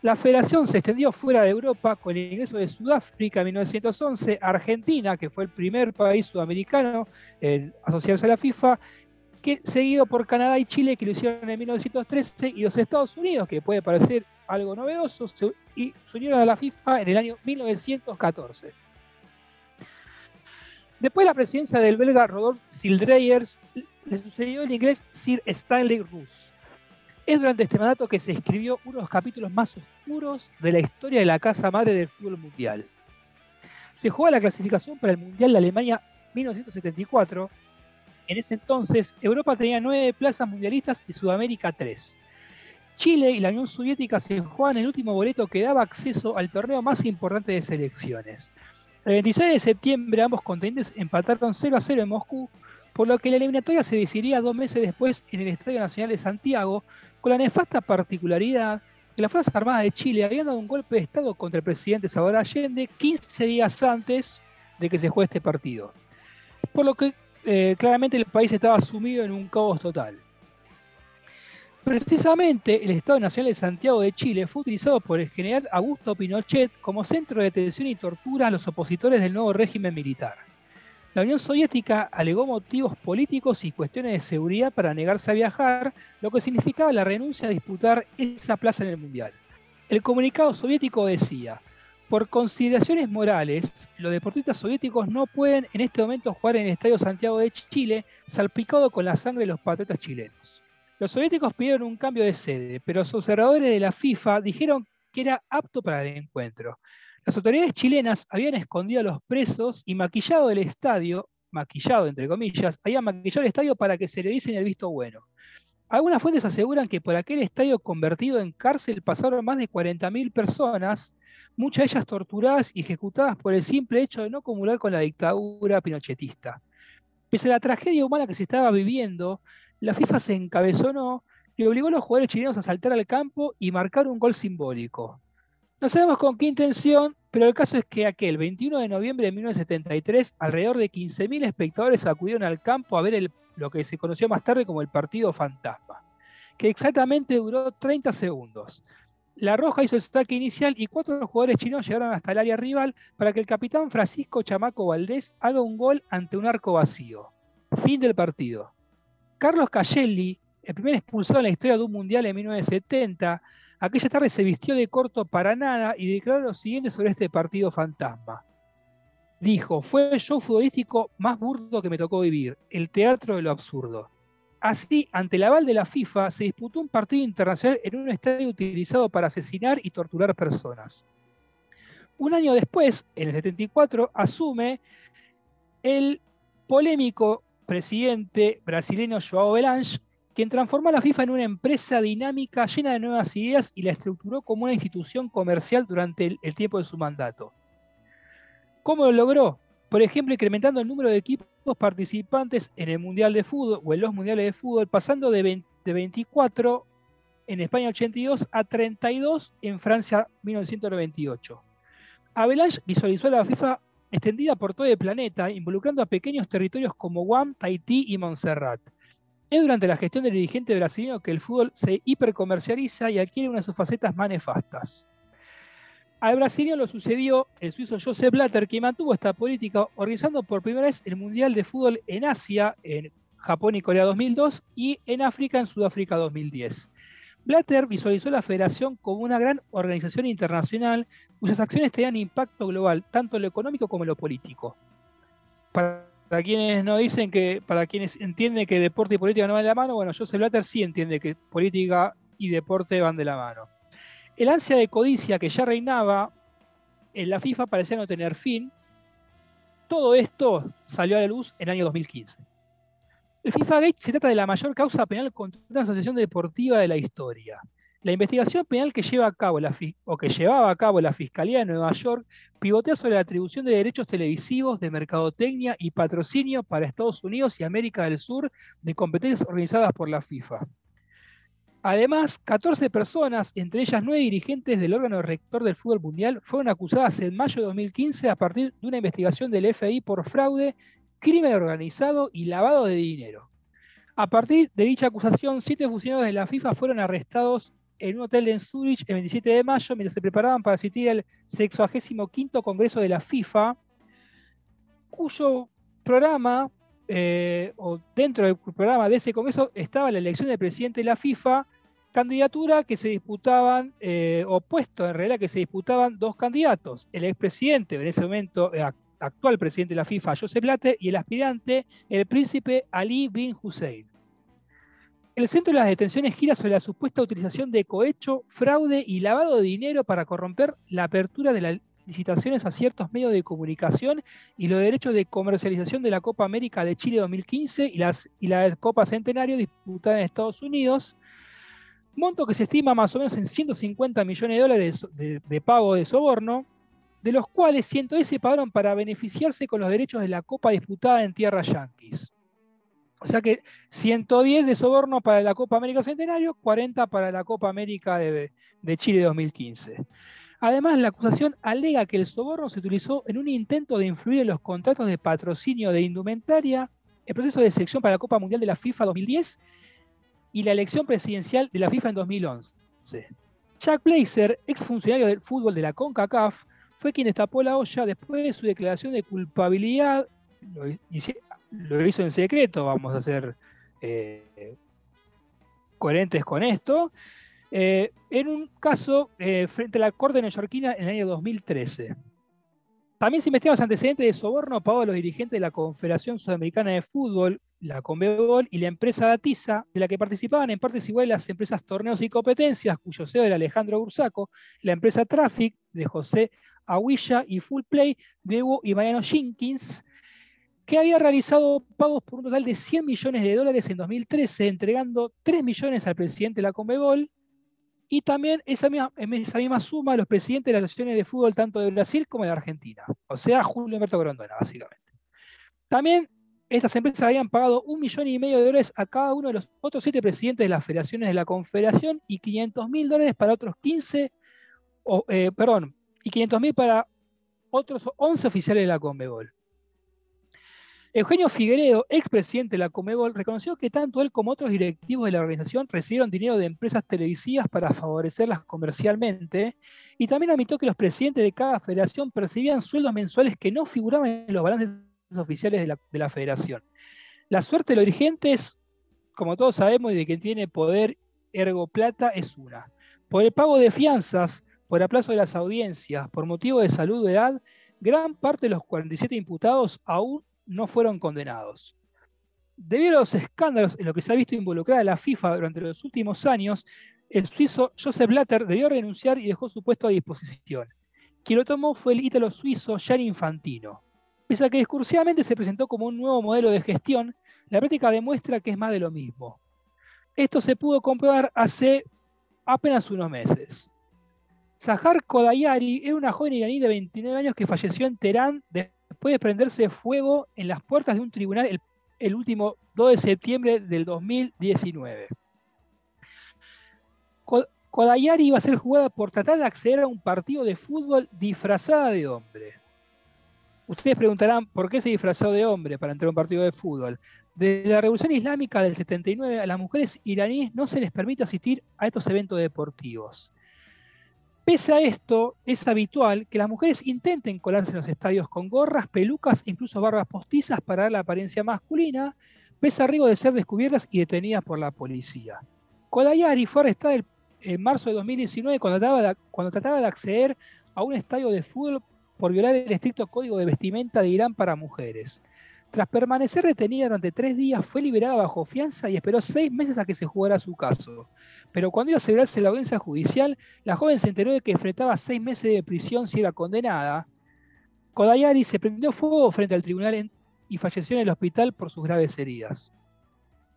La federación se extendió fuera de Europa con el ingreso de Sudáfrica en 1911, Argentina, que fue el primer país sudamericano en asociarse a la FIFA, que, seguido por Canadá y Chile, que lo hicieron en 1913, y los Estados Unidos, que puede parecer algo novedoso, se, y se unieron a la FIFA en el año 1914. Después de la presidencia del belga Rodolphe Sildreyers, le sucedió el inglés Sir Stanley Roos es durante este mandato que se escribió uno de los capítulos más oscuros de la historia de la casa madre del fútbol mundial. Se juega la clasificación para el Mundial de Alemania 1974. En ese entonces, Europa tenía nueve plazas mundialistas y Sudamérica tres. Chile y la Unión Soviética se jugaban el último boleto que daba acceso al torneo más importante de selecciones. El 26 de septiembre ambos contendientes empataron 0 a 0 en Moscú, por lo que la eliminatoria se decidiría dos meses después en el Estadio Nacional de Santiago, con la nefasta particularidad que las Fuerzas Armadas de Chile habían dado un golpe de Estado contra el presidente Salvador Allende 15 días antes de que se juegue este partido. Por lo que eh, claramente el país estaba sumido en un caos total. Precisamente el Estado Nacional de Santiago de Chile fue utilizado por el general Augusto Pinochet como centro de detención y tortura a los opositores del nuevo régimen militar. La Unión Soviética alegó motivos políticos y cuestiones de seguridad para negarse a viajar, lo que significaba la renuncia a disputar esa plaza en el Mundial. El comunicado soviético decía, por consideraciones morales, los deportistas soviéticos no pueden en este momento jugar en el Estadio Santiago de Chile, salpicado con la sangre de los patriotas chilenos. Los soviéticos pidieron un cambio de sede, pero los observadores de la FIFA dijeron que era apto para el encuentro. Las autoridades chilenas habían escondido a los presos y maquillado el estadio, maquillado entre comillas, habían maquillado el estadio para que se le diesen el visto bueno. Algunas fuentes aseguran que por aquel estadio convertido en cárcel pasaron más de 40.000 personas, muchas de ellas torturadas y ejecutadas por el simple hecho de no acumular con la dictadura pinochetista. Pese a la tragedia humana que se estaba viviendo, la FIFA se encabezonó y obligó a los jugadores chilenos a saltar al campo y marcar un gol simbólico. No sabemos con qué intención, pero el caso es que aquel 21 de noviembre de 1973, alrededor de 15.000 espectadores acudieron al campo a ver lo que se conoció más tarde como el partido fantasma, que exactamente duró 30 segundos. La Roja hizo el saque inicial y cuatro jugadores chinos llegaron hasta el área rival para que el capitán Francisco Chamaco Valdés haga un gol ante un arco vacío. Fin del partido. Carlos Cagelli, el primer expulsado en la historia de un mundial en 1970, Aquella tarde se vistió de corto para nada y declaró lo siguiente sobre este partido fantasma. Dijo, fue el show futbolístico más burdo que me tocó vivir, el teatro de lo absurdo. Así, ante el aval de la FIFA, se disputó un partido internacional en un estadio utilizado para asesinar y torturar personas. Un año después, en el 74, asume el polémico presidente brasileño Joao Belange, quien transformó a la FIFA en una empresa dinámica llena de nuevas ideas y la estructuró como una institución comercial durante el, el tiempo de su mandato. ¿Cómo lo logró? Por ejemplo, incrementando el número de equipos participantes en el Mundial de Fútbol o en los Mundiales de Fútbol, pasando de, 20 de 24 en España 82 a 32 en Francia 1998. Avalanche visualizó la FIFA extendida por todo el planeta, involucrando a pequeños territorios como Guam, Tahití y Montserrat. Es durante la gestión del dirigente brasileño que el fútbol se hipercomercializa y adquiere una de sus facetas más nefastas. Al brasileño lo sucedió el suizo Joseph Blatter, que mantuvo esta política organizando por primera vez el Mundial de Fútbol en Asia, en Japón y Corea 2002 y en África en Sudáfrica 2010. Blatter visualizó la federación como una gran organización internacional cuyas acciones tenían impacto global, tanto en lo económico como en lo político. Para, quienes no dicen que, para quienes entienden que deporte y política no van de la mano, bueno, Joseph Blatter sí entiende que política y deporte van de la mano. El ansia de codicia que ya reinaba en la FIFA parecía no tener fin. Todo esto salió a la luz en el año 2015. El FIFA Gate se trata de la mayor causa penal contra una asociación deportiva de la historia. La investigación penal que lleva a cabo la, o que llevaba a cabo la Fiscalía de Nueva York pivotea sobre la atribución de derechos televisivos, de mercadotecnia y patrocinio para Estados Unidos y América del Sur de competencias organizadas por la FIFA. Además, 14 personas, entre ellas 9 dirigentes del órgano rector del fútbol mundial, fueron acusadas en mayo de 2015 a partir de una investigación del FI por fraude crimen organizado y lavado de dinero. A partir de dicha acusación, siete funcionarios de la FIFA fueron arrestados en un hotel en Zurich el 27 de mayo mientras se preparaban para asistir al 65 Congreso de la FIFA, cuyo programa, eh, o dentro del programa de ese Congreso, estaba la elección del presidente de la FIFA, candidatura que se disputaban, eh, opuesto en realidad que se disputaban dos candidatos, el expresidente en ese momento, eh, actual presidente de la FIFA, Joseph Blatter, y el aspirante, el príncipe Ali bin Hussein. El centro de las detenciones gira sobre la supuesta utilización de cohecho, fraude y lavado de dinero para corromper la apertura de las licitaciones a ciertos medios de comunicación y los derechos de comercialización de la Copa América de Chile 2015 y, las, y la Copa Centenario disputada en Estados Unidos, monto que se estima más o menos en 150 millones de dólares de, pago de soborno, de los cuales 110 se pagaron para beneficiarse con los derechos de la Copa disputada en tierra yanquis. O sea que 110 de soborno para la Copa América Centenario, 40 para la Copa América de, de Chile 2015. Además, la acusación alega que el soborno se utilizó en un intento de influir en los contratos de patrocinio de indumentaria, el proceso de selección para la Copa Mundial de la FIFA 2010 y la elección presidencial de la FIFA en 2011. Chuck Blazer, exfuncionario del fútbol de la CONCACAF, fue quien destapó la olla después de su declaración de culpabilidad. Lo, hizo en secreto, vamos a ser eh, coherentes con esto. Eh, en un caso eh, frente a la Corte neoyorquina en el año 2013. También se investigan los antecedentes de soborno pagado a los dirigentes de la Confederación Sudamericana de Fútbol, la Conmebol y la empresa Datiza, de la que participaban en partes iguales las empresas Torneos y Competencias, cuyo CEO era Alejandro Bursaco, la empresa Traffic de José Aguilla y Full Play de Evo y Mariano Jenkins, que había realizado pagos por un total de 100 millones de dólares en 2013, entregando 3 millones al presidente de la Conmebol y también esa misma, esa misma suma los presidentes de las asociaciones de fútbol tanto de Brasil como de Argentina, o sea, Julio Humberto Grondona, básicamente. También estas empresas habían pagado un millón y medio de dólares a cada uno de los otros siete presidentes de las federaciones de la Confederación y 500 mil dólares para otros 15, eh, perdón, y 500 mil para otros 11 oficiales de la Conmebol. Eugenio Figueredo, expresidente de la Comebol, reconoció que tanto él como otros directivos de la organización recibieron dinero de empresas televisivas para favorecerlas comercialmente y también admitió que los presidentes de cada federación percibían sueldos mensuales que no figuraban en los balances oficiales de la, de la federación. La suerte de los dirigentes, como todos sabemos, y de quien tiene poder ergo plata, es una. Por el pago de fianzas, por aplazo de las audiencias, por motivo de salud o edad, gran parte de los 47 imputados aún no fueron condenados. Debido a los escándalos en los que se ha visto involucrada la FIFA durante los últimos años, el suizo Joseph Blatter debió renunciar y dejó su puesto a disposición. Quien lo tomó fue el ítalo suizo Gianni Infantino. Pese a que discursivamente se presentó como un nuevo modelo de gestión, la práctica demuestra que es más de lo mismo. Esto se pudo comprobar hace apenas unos meses. Zahar Kodayari era una joven iraní de 29 años que falleció en Teherán de prenderse fuego en las puertas de un tribunal el, el último 2 de septiembre del 2019. Kodayari iba a ser jugada por tratar de acceder a un partido de fútbol disfrazada de hombre. Ustedes preguntarán por qué se disfrazó de hombre para entrar a un partido de fútbol. Desde la Revolución Islámica del 79 a las mujeres iraníes no se les permite asistir a estos eventos deportivos. Pese a esto, es habitual que las mujeres intenten colarse en los estadios con gorras, pelucas e incluso barbas postizas para dar la apariencia masculina, pese a riesgo de ser descubiertas y detenidas por la policía. Kodayari fue arrestada en marzo de 2019 cuando trataba, de, acceder a un estadio de fútbol por violar el estricto código de vestimenta de Irán para mujeres. Tras permanecer retenida durante tres días, fue liberada bajo fianza y esperó seis meses a que se jugara su caso. Pero cuando iba a celebrarse la audiencia judicial, la joven se enteró de que enfrentaba seis meses de prisión si era condenada. Kodayari se prendió fuego frente al tribunal y falleció en el hospital por sus graves heridas.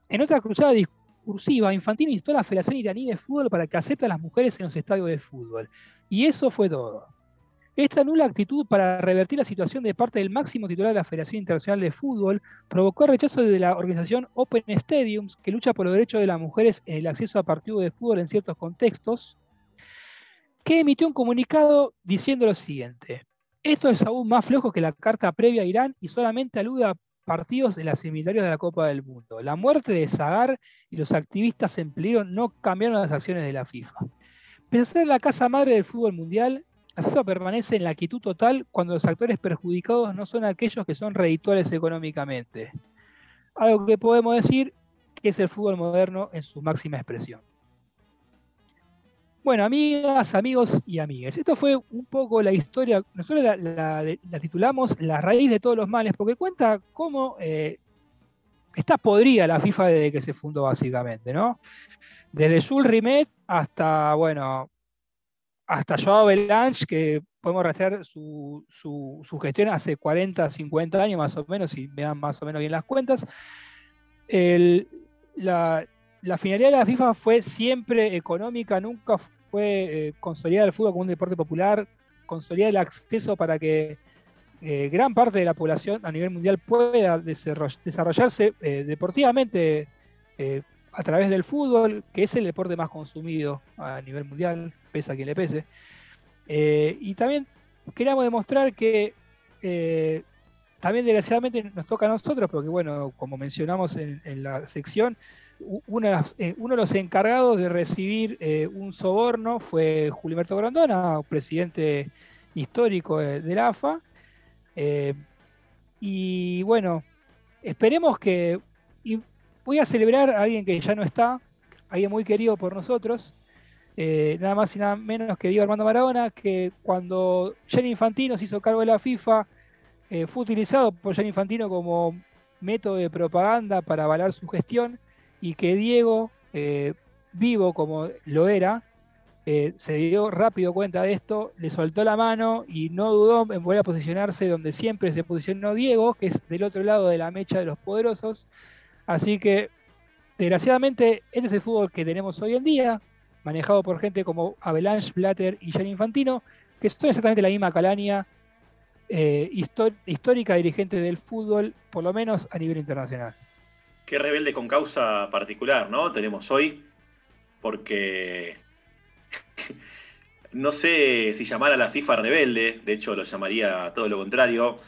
En otra cruzada discursiva, Infantino instó a la Federación Iraní de Fútbol para que acepte a las mujeres en los estadios de fútbol. Y eso fue todo. Esta nula actitud para revertir la situación de parte del máximo titular de la Federación Internacional de Fútbol provocó el rechazo de la organización Open Stadiums, que lucha por los derechos de las mujeres en el acceso a partidos de fútbol en ciertos contextos, que emitió un comunicado diciendo lo siguiente. Esto es aún más flojo que la carta previa a Irán y solamente alude a partidos de las eliminatorias de la Copa del Mundo. La muerte de Zagar y los activistas en peligro no cambiaron las acciones de la FIFA. Pese a ser la casa madre del fútbol mundial, la FIFA permanece en la quietud total cuando los actores perjudicados no son aquellos que son reditores económicamente. Algo que podemos decir que es el fútbol moderno en su máxima expresión. Bueno, amigas, amigos y amigas, esto fue un poco la historia, nosotros la titulamos La raíz de todos los males, porque cuenta cómo eh, está podrida la FIFA desde que se fundó básicamente, ¿no? Desde Jules Rimet hasta, bueno, hasta Joao Belange, que podemos rastrear su, su, gestión hace 40, 50 años más o menos, si me dan más o menos bien las cuentas. La, la, finalidad de la FIFA fue siempre económica, nunca fue eh, consolidar el fútbol como un deporte popular, consolidar el acceso para que eh, gran parte de la población a nivel mundial pueda desarrollarse eh, deportivamente eh, a través del fútbol, que es el deporte más consumido a nivel mundial, pese a quien le pese. Eh, y también queríamos demostrar que eh, también desgraciadamente nos toca a nosotros, porque bueno, como mencionamos en, la sección, uno de, los, eh, uno de, los, encargados de recibir un soborno fue Juliberto Grandona, presidente histórico de, de la AFA. Y bueno, esperemos que... voy a celebrar a alguien que ya no está, alguien muy querido por nosotros, eh, nada más y nada menos que Diego Armando Maradona, que cuando Gianni Infantino se hizo cargo de la FIFA, eh, fue utilizado por Gianni Infantino como método de propaganda para avalar su gestión y que Diego, eh, vivo como lo era, eh, se dio rápido cuenta de esto, le soltó la mano y no dudó en volver a posicionarse donde siempre se posicionó Diego, que es del otro lado de la mecha de los poderosos. Así que, desgraciadamente, este es el fútbol que tenemos hoy en día, manejado por gente como Avalanche, Blatter y Gianni Infantino, que son exactamente la misma calaña eh, histórica dirigente del fútbol, por lo menos a nivel internacional. Qué rebelde con causa particular, ¿no? Tenemos hoy, porque no sé si llamar a la FIFA rebelde, de hecho lo llamaría todo lo contrario,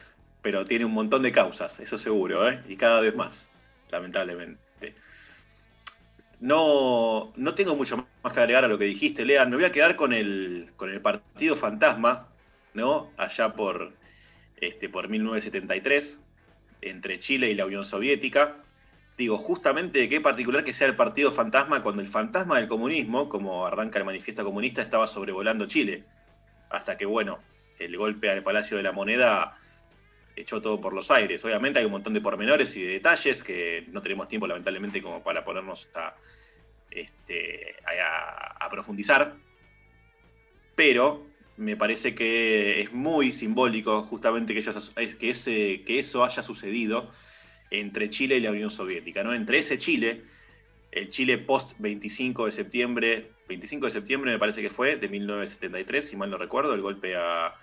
pero tiene un montón de causas, eso seguro, ¿eh? y cada vez más, lamentablemente. No, no tengo mucho más que agregar a lo que dijiste, Lean. Me voy a quedar con el, con el partido fantasma, ¿no? Allá por, este, por 1973, entre Chile y la Unión Soviética. Digo, justamente qué particular que sea el partido fantasma cuando el fantasma del comunismo, como arranca el manifiesto comunista, estaba sobrevolando Chile. Hasta que, bueno, el golpe al Palacio de la Moneda echó todo por los aires. Obviamente hay un montón de pormenores y de detalles que no tenemos tiempo, lamentablemente, como para ponernos a, este, profundizar. Pero me parece que es muy simbólico justamente que, ellos, que, ese, que eso haya sucedido entre Chile y la Unión Soviética, ¿no? Entre ese Chile el Chile post 25 de septiembre, 25 de septiembre me parece que fue, de 1973, si mal no recuerdo, el golpe a,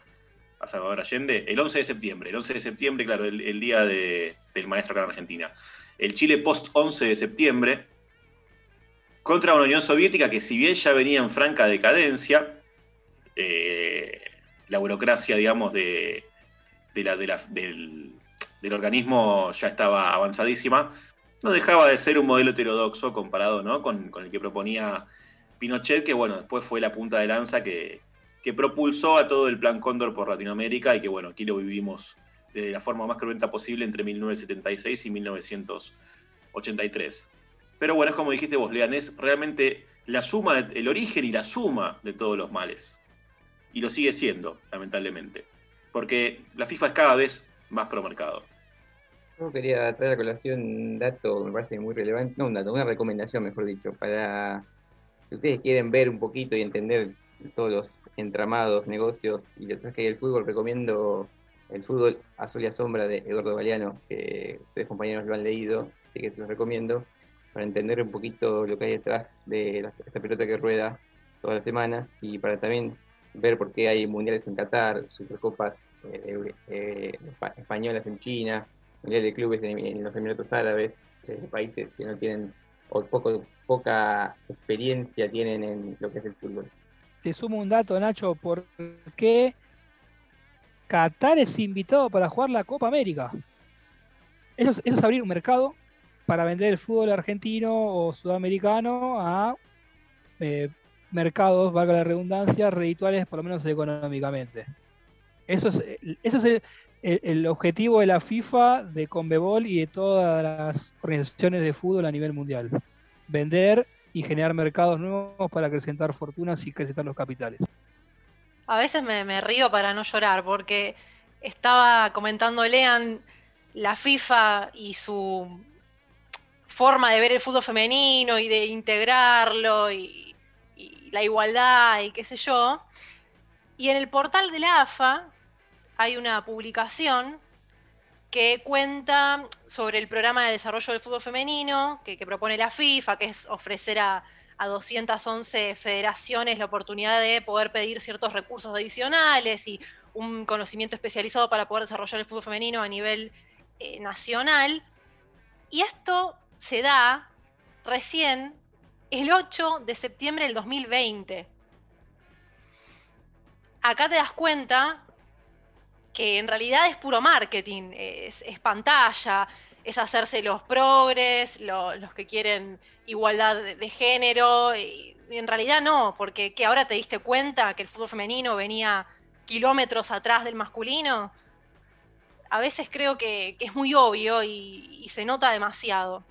Salvador Allende, el 11 de septiembre, el 11 de septiembre, claro, el, día del maestro acá en Argentina. El Chile post 11 de septiembre, contra una Unión Soviética que si bien ya venía en franca decadencia, eh, la burocracia, digamos, de, la, del, organismo ya estaba avanzadísima, no dejaba de ser un modelo heterodoxo comparado ¿no? con, el que proponía Pinochet, que bueno, después fue la punta de lanza que, propulsó a todo el plan Cóndor por Latinoamérica y que bueno, aquí lo vivimos de la forma más cruenta posible entre 1976 y 1983. Pero bueno, es como dijiste vos, Lean, es realmente la suma, el origen y la suma de todos los males. Y lo sigue siendo, lamentablemente. Porque la FIFA es cada vez más pro mercado. Yo quería traer a colación un dato, me parece muy relevante, no un dato, una recomendación, mejor dicho, para si ustedes quieren ver un poquito y entender todos los entramados, negocios y detrás que hay el fútbol, recomiendo el fútbol a sol y a sombra de Eduardo Galeano, que ustedes compañeros lo han leído, así que se los recomiendo, para entender un poquito lo que hay detrás de esta pelota que rueda toda la semana y para también ver por qué hay mundiales en Qatar, supercopas eh, eh, españolas en China, mundial de clubes en, los Emiratos Árabes, países que no tienen o poco, poca experiencia tienen en lo que es el fútbol. Te sumo un dato, Nacho, ¿por qué Qatar es invitado para jugar la Copa América? Eso es, abrir un mercado para vender el fútbol argentino o sudamericano a eh, mercados, valga la redundancia, redituales por lo menos económicamente. Eso es, es el, objetivo de la FIFA, de Conmebol y de todas las organizaciones de fútbol a nivel mundial. Vender y generar mercados nuevos para acrecentar fortunas y acrecentar los capitales. A veces me, río para no llorar porque estaba comentando Lean la FIFA y su forma de ver el fútbol femenino y de integrarlo y, y la igualdad y qué sé yo. Y en el portal de la AFA hay una publicación que cuenta sobre el programa de desarrollo del fútbol femenino que, propone la FIFA, que es ofrecer a, 211 federaciones la oportunidad de poder pedir ciertos recursos adicionales y un conocimiento especializado para poder desarrollar el fútbol femenino a nivel eh, nacional. Y esto se da recién el 8 de septiembre del 2020. Acá te das cuenta que en realidad es puro marketing, es, pantalla, es hacerse los progres, los que quieren igualdad de, género, y, en realidad no, porque que ahora te diste cuenta que el fútbol femenino venía kilómetros atrás del masculino. A veces creo que, es muy obvio y, se nota demasiado.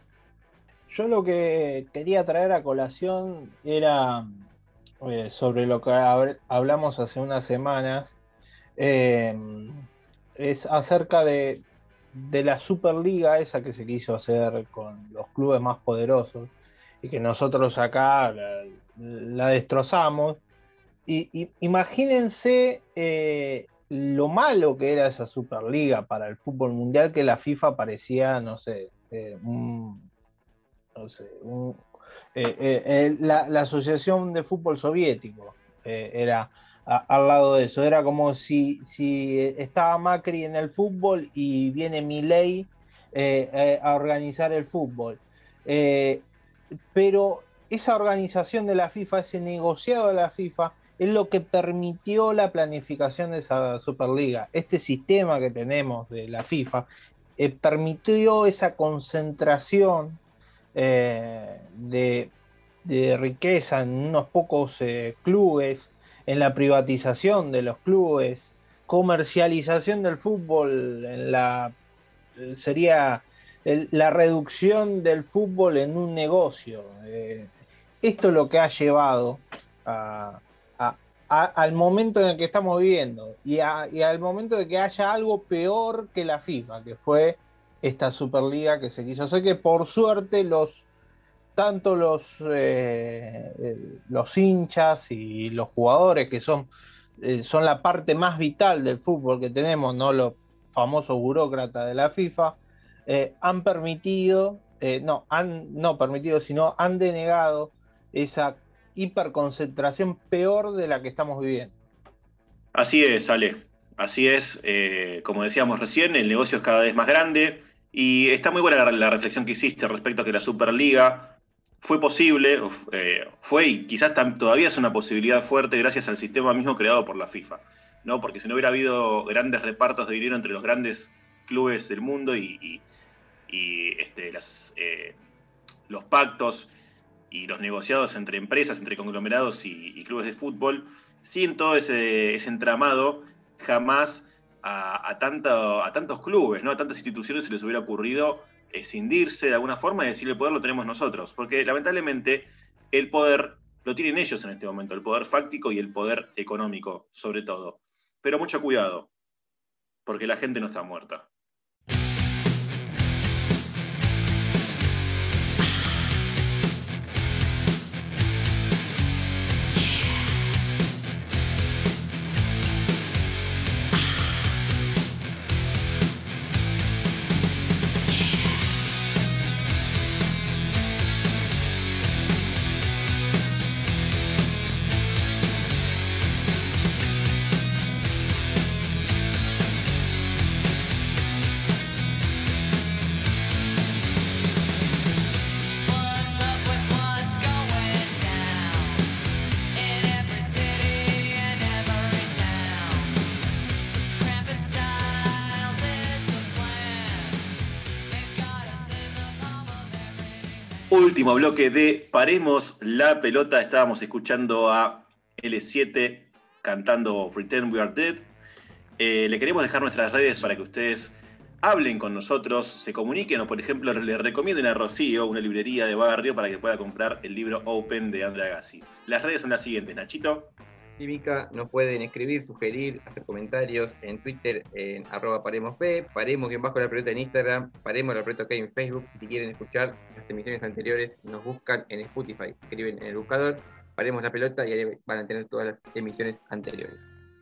Yo lo que quería traer a colación era eh, sobre lo que hablamos hace unas semanas eh, es acerca de, la Superliga, esa que se quiso hacer con los clubes más poderosos y que nosotros acá la, destrozamos. Y, imagínense eh, lo malo que era esa Superliga para el fútbol mundial, que la FIFA parecía, no sé, eh, no sé la, la, Asociación de Fútbol Soviético. era al lado de eso. Era como si, si estaba Macri en el fútbol y viene Milei eh, eh, a organizar el fútbol. Eh, pero esa organización de la FIFA, ese negociado de la FIFA, es lo que permitió la planificación de esa Superliga. Este sistema que tenemos de la FIFA permitió esa concentración de, de, riqueza en unos pocos clubes en la privatización de los clubes, comercialización del fútbol, en la sería la reducción del fútbol en un negocio. Eh, esto es lo que ha llevado al momento en el que estamos viviendo y, al momento de que haya algo peor que la FIFA, que fue esta Superliga que se quiso hacer, que por suerte los tanto los, eh, eh, los hinchas y los jugadores, que son, eh, son la parte más vital del fútbol que tenemos, no los famosos burócratas de la FIFA, han permitido no, han no permitido, sino han denegado esa hiperconcentración peor de la que estamos viviendo. Así es, Ale. Así es, como decíamos recién, el negocio es cada vez más grande y está muy buena la, reflexión que hiciste respecto a que la Superliga fue posible, eh, fue y quizás todavía es una posibilidad fuerte gracias al sistema mismo creado por la FIFA, ¿no? Porque si no hubiera habido grandes repartos de dinero entre los grandes clubes del mundo y, este, eh, los pactos y los negociados entre empresas, entre conglomerados y, clubes de fútbol, sin todo ese, entramado, jamás a, a, a, tantos clubes, ¿no? a tantas instituciones se les hubiera ocurrido escindirse de alguna forma y decir el poder lo tenemos nosotros. Porque lamentablemente el poder lo tienen ellos en este momento, el poder fáctico y el poder económico, sobre todo. Pero mucho cuidado, porque la gente no está muerta. Último bloque de Paremos la pelota. Estábamos escuchando a L7 cantando Pretend We Are Dead. Eh, le queremos dejar nuestras redes para que ustedes hablen con nosotros, se comuniquen o, por ejemplo, le recomienden a Rocío una librería de barrio para que pueda comprar el libro Open de Andrea Gassi. Las redes son las siguientes, Nachito. Nos pueden escribir, sugerir, hacer comentarios en Twitter en arroba paremos P, paremos en bajo la pelota en Instagram, paremos la pelota en Facebook. Si quieren escuchar las emisiones anteriores, nos buscan en Spotify, escriben en el buscador, paremos la pelota y ahí van a tener todas las emisiones anteriores.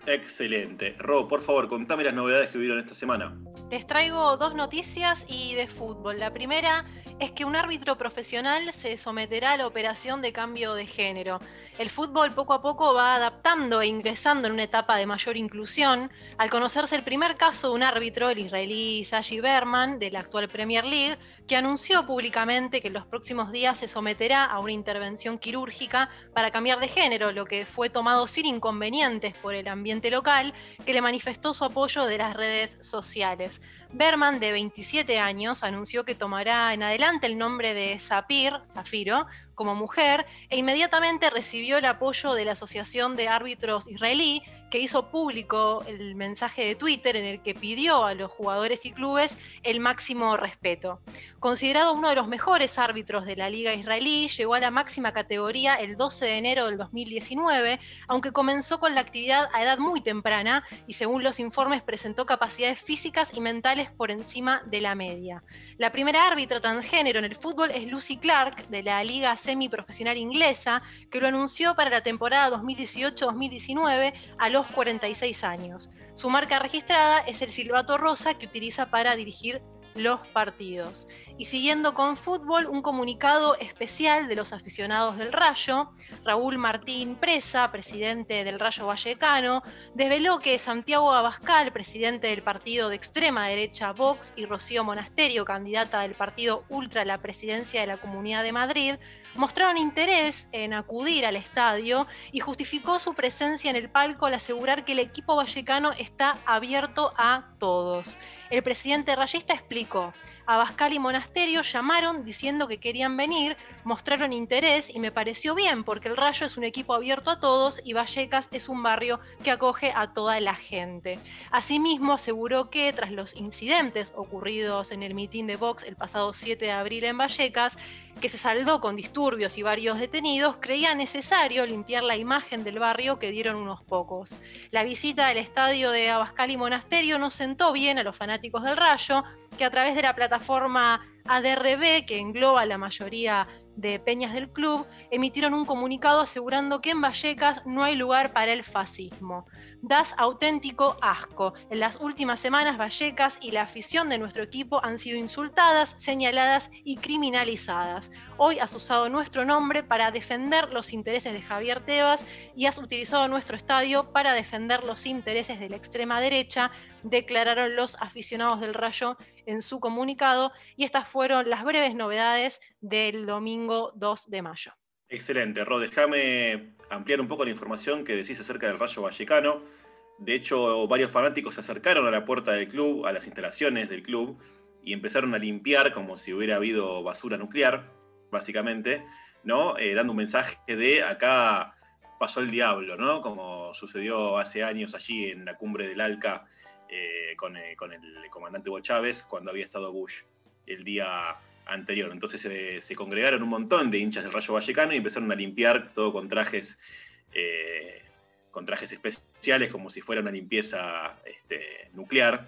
Excelente. Ro, por favor, contame las novedades que hubieron esta semana. Les traigo dos noticias y de fútbol. La primera es que un árbitro profesional se someterá a la operación de cambio de género. El fútbol poco a poco va adaptando e ingresando en una etapa de mayor inclusión. Al conocerse el primer caso de un árbitro, el israelí Sashi Berman, de la actual Premier League, que anunció públicamente que en los próximos días se someterá a una intervención quirúrgica para cambiar de género, lo que fue tomado sin inconvenientes por el ambiente local, que le manifestó su apoyo de las redes sociales. Berman, de 27 años, anunció que tomará en adelante el nombre de Sapir, Zafiro, como mujer e inmediatamente recibió el apoyo de la Asociación de Árbitros Israelí, que hizo público el mensaje de Twitter en el que pidió a los jugadores y clubes el máximo respeto. Considerado uno de los mejores árbitros de la liga israelí, llegó a la máxima categoría el 12 de enero del 2019, aunque comenzó con la actividad a edad muy temprana y según los informes presentó capacidades físicas y mentales por encima de la media. La primera árbitra transgénero en el fútbol es Lucy Clark de la liga semiprofesional inglesa, que lo anunció para la temporada 2018-2019 a los 46 años. Su marca registrada es el silbato rosa que utiliza para dirigir los partidos. Y siguiendo con fútbol, un comunicado especial de los aficionados del Rayo, Raúl Martín Presa, presidente del Rayo Vallecano, desveló que Santiago Abascal, presidente del partido de extrema derecha Vox, y Rocío Monasterio, candidata del partido Ultra a la presidencia de la Comunidad de Madrid, mostraron interés en acudir al estadio y justificó su presencia en el palco al asegurar que el equipo vallecano está abierto a todos. El presidente rayista explicó, Abascal y Monasterio llamaron diciendo que querían venir, mostraron interés y me pareció bien porque el Rayo es un equipo abierto a todos y Vallecas es un barrio que acoge a toda la gente. Asimismo, aseguró que tras los incidentes ocurridos en el mitin de Vox el pasado 7 de abril en Vallecas, que se saldó con disturbios y varios detenidos, creía necesario limpiar la imagen del barrio que dieron unos pocos. La visita al estadio de Abascal y Monasterio no sentó bien a los fanáticos del Rayo, que a través de la plataforma ADRB, que engloba la mayoría de Peñas del Club emitieron un comunicado asegurando que en Vallecas no hay lugar para el fascismo. Das auténtico asco. En las últimas semanas, Vallecas y la afición de nuestro equipo han sido insultadas, señaladas y criminalizadas. Hoy has usado nuestro nombre para defender los intereses de Javier Tebas y has utilizado nuestro estadio para defender los intereses de la extrema derecha, declararon los aficionados del Rayo en su comunicado y estas fueron las breves novedades del domingo 2 de mayo. Excelente, Rod. Déjame ampliar un poco la información que decís acerca del Rayo Vallecano. De hecho, varios fanáticos se acercaron a la puerta del club, a las instalaciones del club, y empezaron a limpiar como si hubiera habido basura nuclear, básicamente, ¿no? Eh, dando un mensaje de acá pasó el diablo, ¿no? Como sucedió hace años allí en la cumbre del Alca eh, con, eh, con, el comandante Hugo Chávez cuando había estado Bush el día anterior. Entonces se congregaron un montón de hinchas del Rayo Vallecano y empezaron a limpiar todo con trajes, eh, con trajes especiales, como si fuera una limpieza este, nuclear.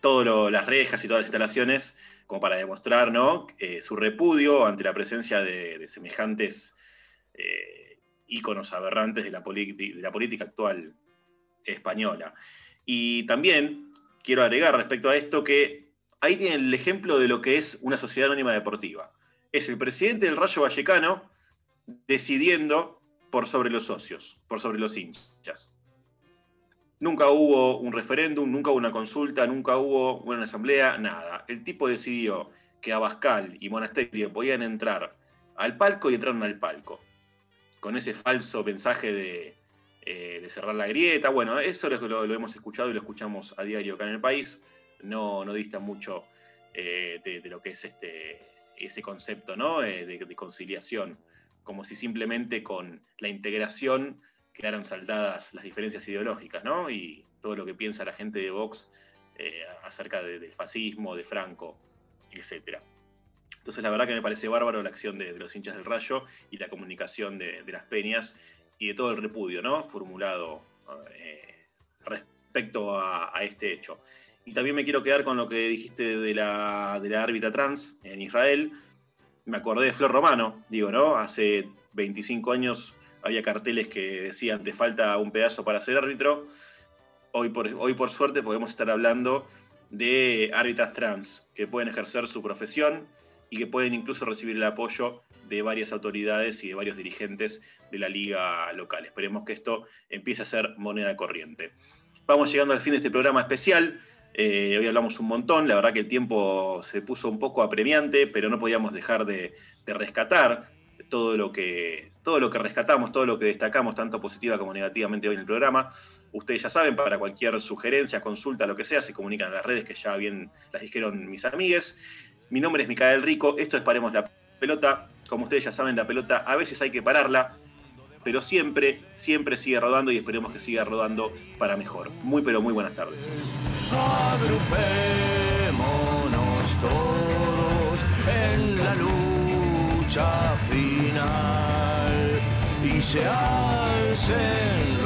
Todas las rejas y todas las instalaciones, como para demostrar ¿no? su repudio ante la presencia de, semejantes íconos aberrantes de la política actual española. Y también quiero agregar respecto a esto que ahí tienen el ejemplo de lo que es una sociedad anónima deportiva. Es el presidente del Rayo Vallecano decidiendo por sobre los socios, por sobre los hinchas. Nunca hubo un referéndum, nunca hubo una consulta, nunca hubo una asamblea, nada. El tipo decidió que Abascal y Monasterio podían entrar al palco y entraron al palco. Con ese falso mensaje de, eh, de cerrar la grieta. Bueno, eso lo, hemos escuchado y lo escuchamos a diario acá en el país. No, no dista mucho eh, de, lo que es este, ese concepto ¿no? Eh, de, conciliación, como si simplemente con la integración quedaran saldadas las diferencias ideológicas ¿no? y todo lo que piensa la gente de Vox acerca del fascismo, de Franco, etc. Entonces, la verdad que me parece bárbaro la acción de, los hinchas del Rayo y la comunicación de, las peñas y de todo el repudio ¿no? formulado eh, respecto a, este hecho. Y también me quiero quedar con lo que dijiste de la, de la árbitra trans en Israel. Me acordé de Flor Romano, digo, ¿no? Hace 25 años había carteles que decían te falta un pedazo para ser árbitro. Hoy por, hoy por suerte podemos estar hablando de árbitras trans que pueden ejercer su profesión y que pueden incluso recibir el apoyo de varias autoridades y de varios dirigentes de la liga local. Esperemos que esto empiece a ser moneda corriente. Vamos llegando al fin de este programa especial. Eh, hoy hablamos un montón, la verdad que el tiempo se puso un poco apremiante, pero no podíamos dejar de, rescatar todo lo, que, todo lo que rescatamos, todo lo que destacamos, tanto positiva como negativamente hoy en el programa. Ustedes ya saben, para cualquier sugerencia, consulta, lo que sea, se comunican en las redes que ya bien las dijeron mis amigues. Mi nombre es Micael Rico, esto es Paremos la Pelota. Como ustedes ya saben, la pelota a veces hay que pararla, pero siempre, siempre sigue rodando y esperemos que siga rodando para mejor. Muy, pero muy buenas tardes. Agrupémonos todos en la lucha final y se alcen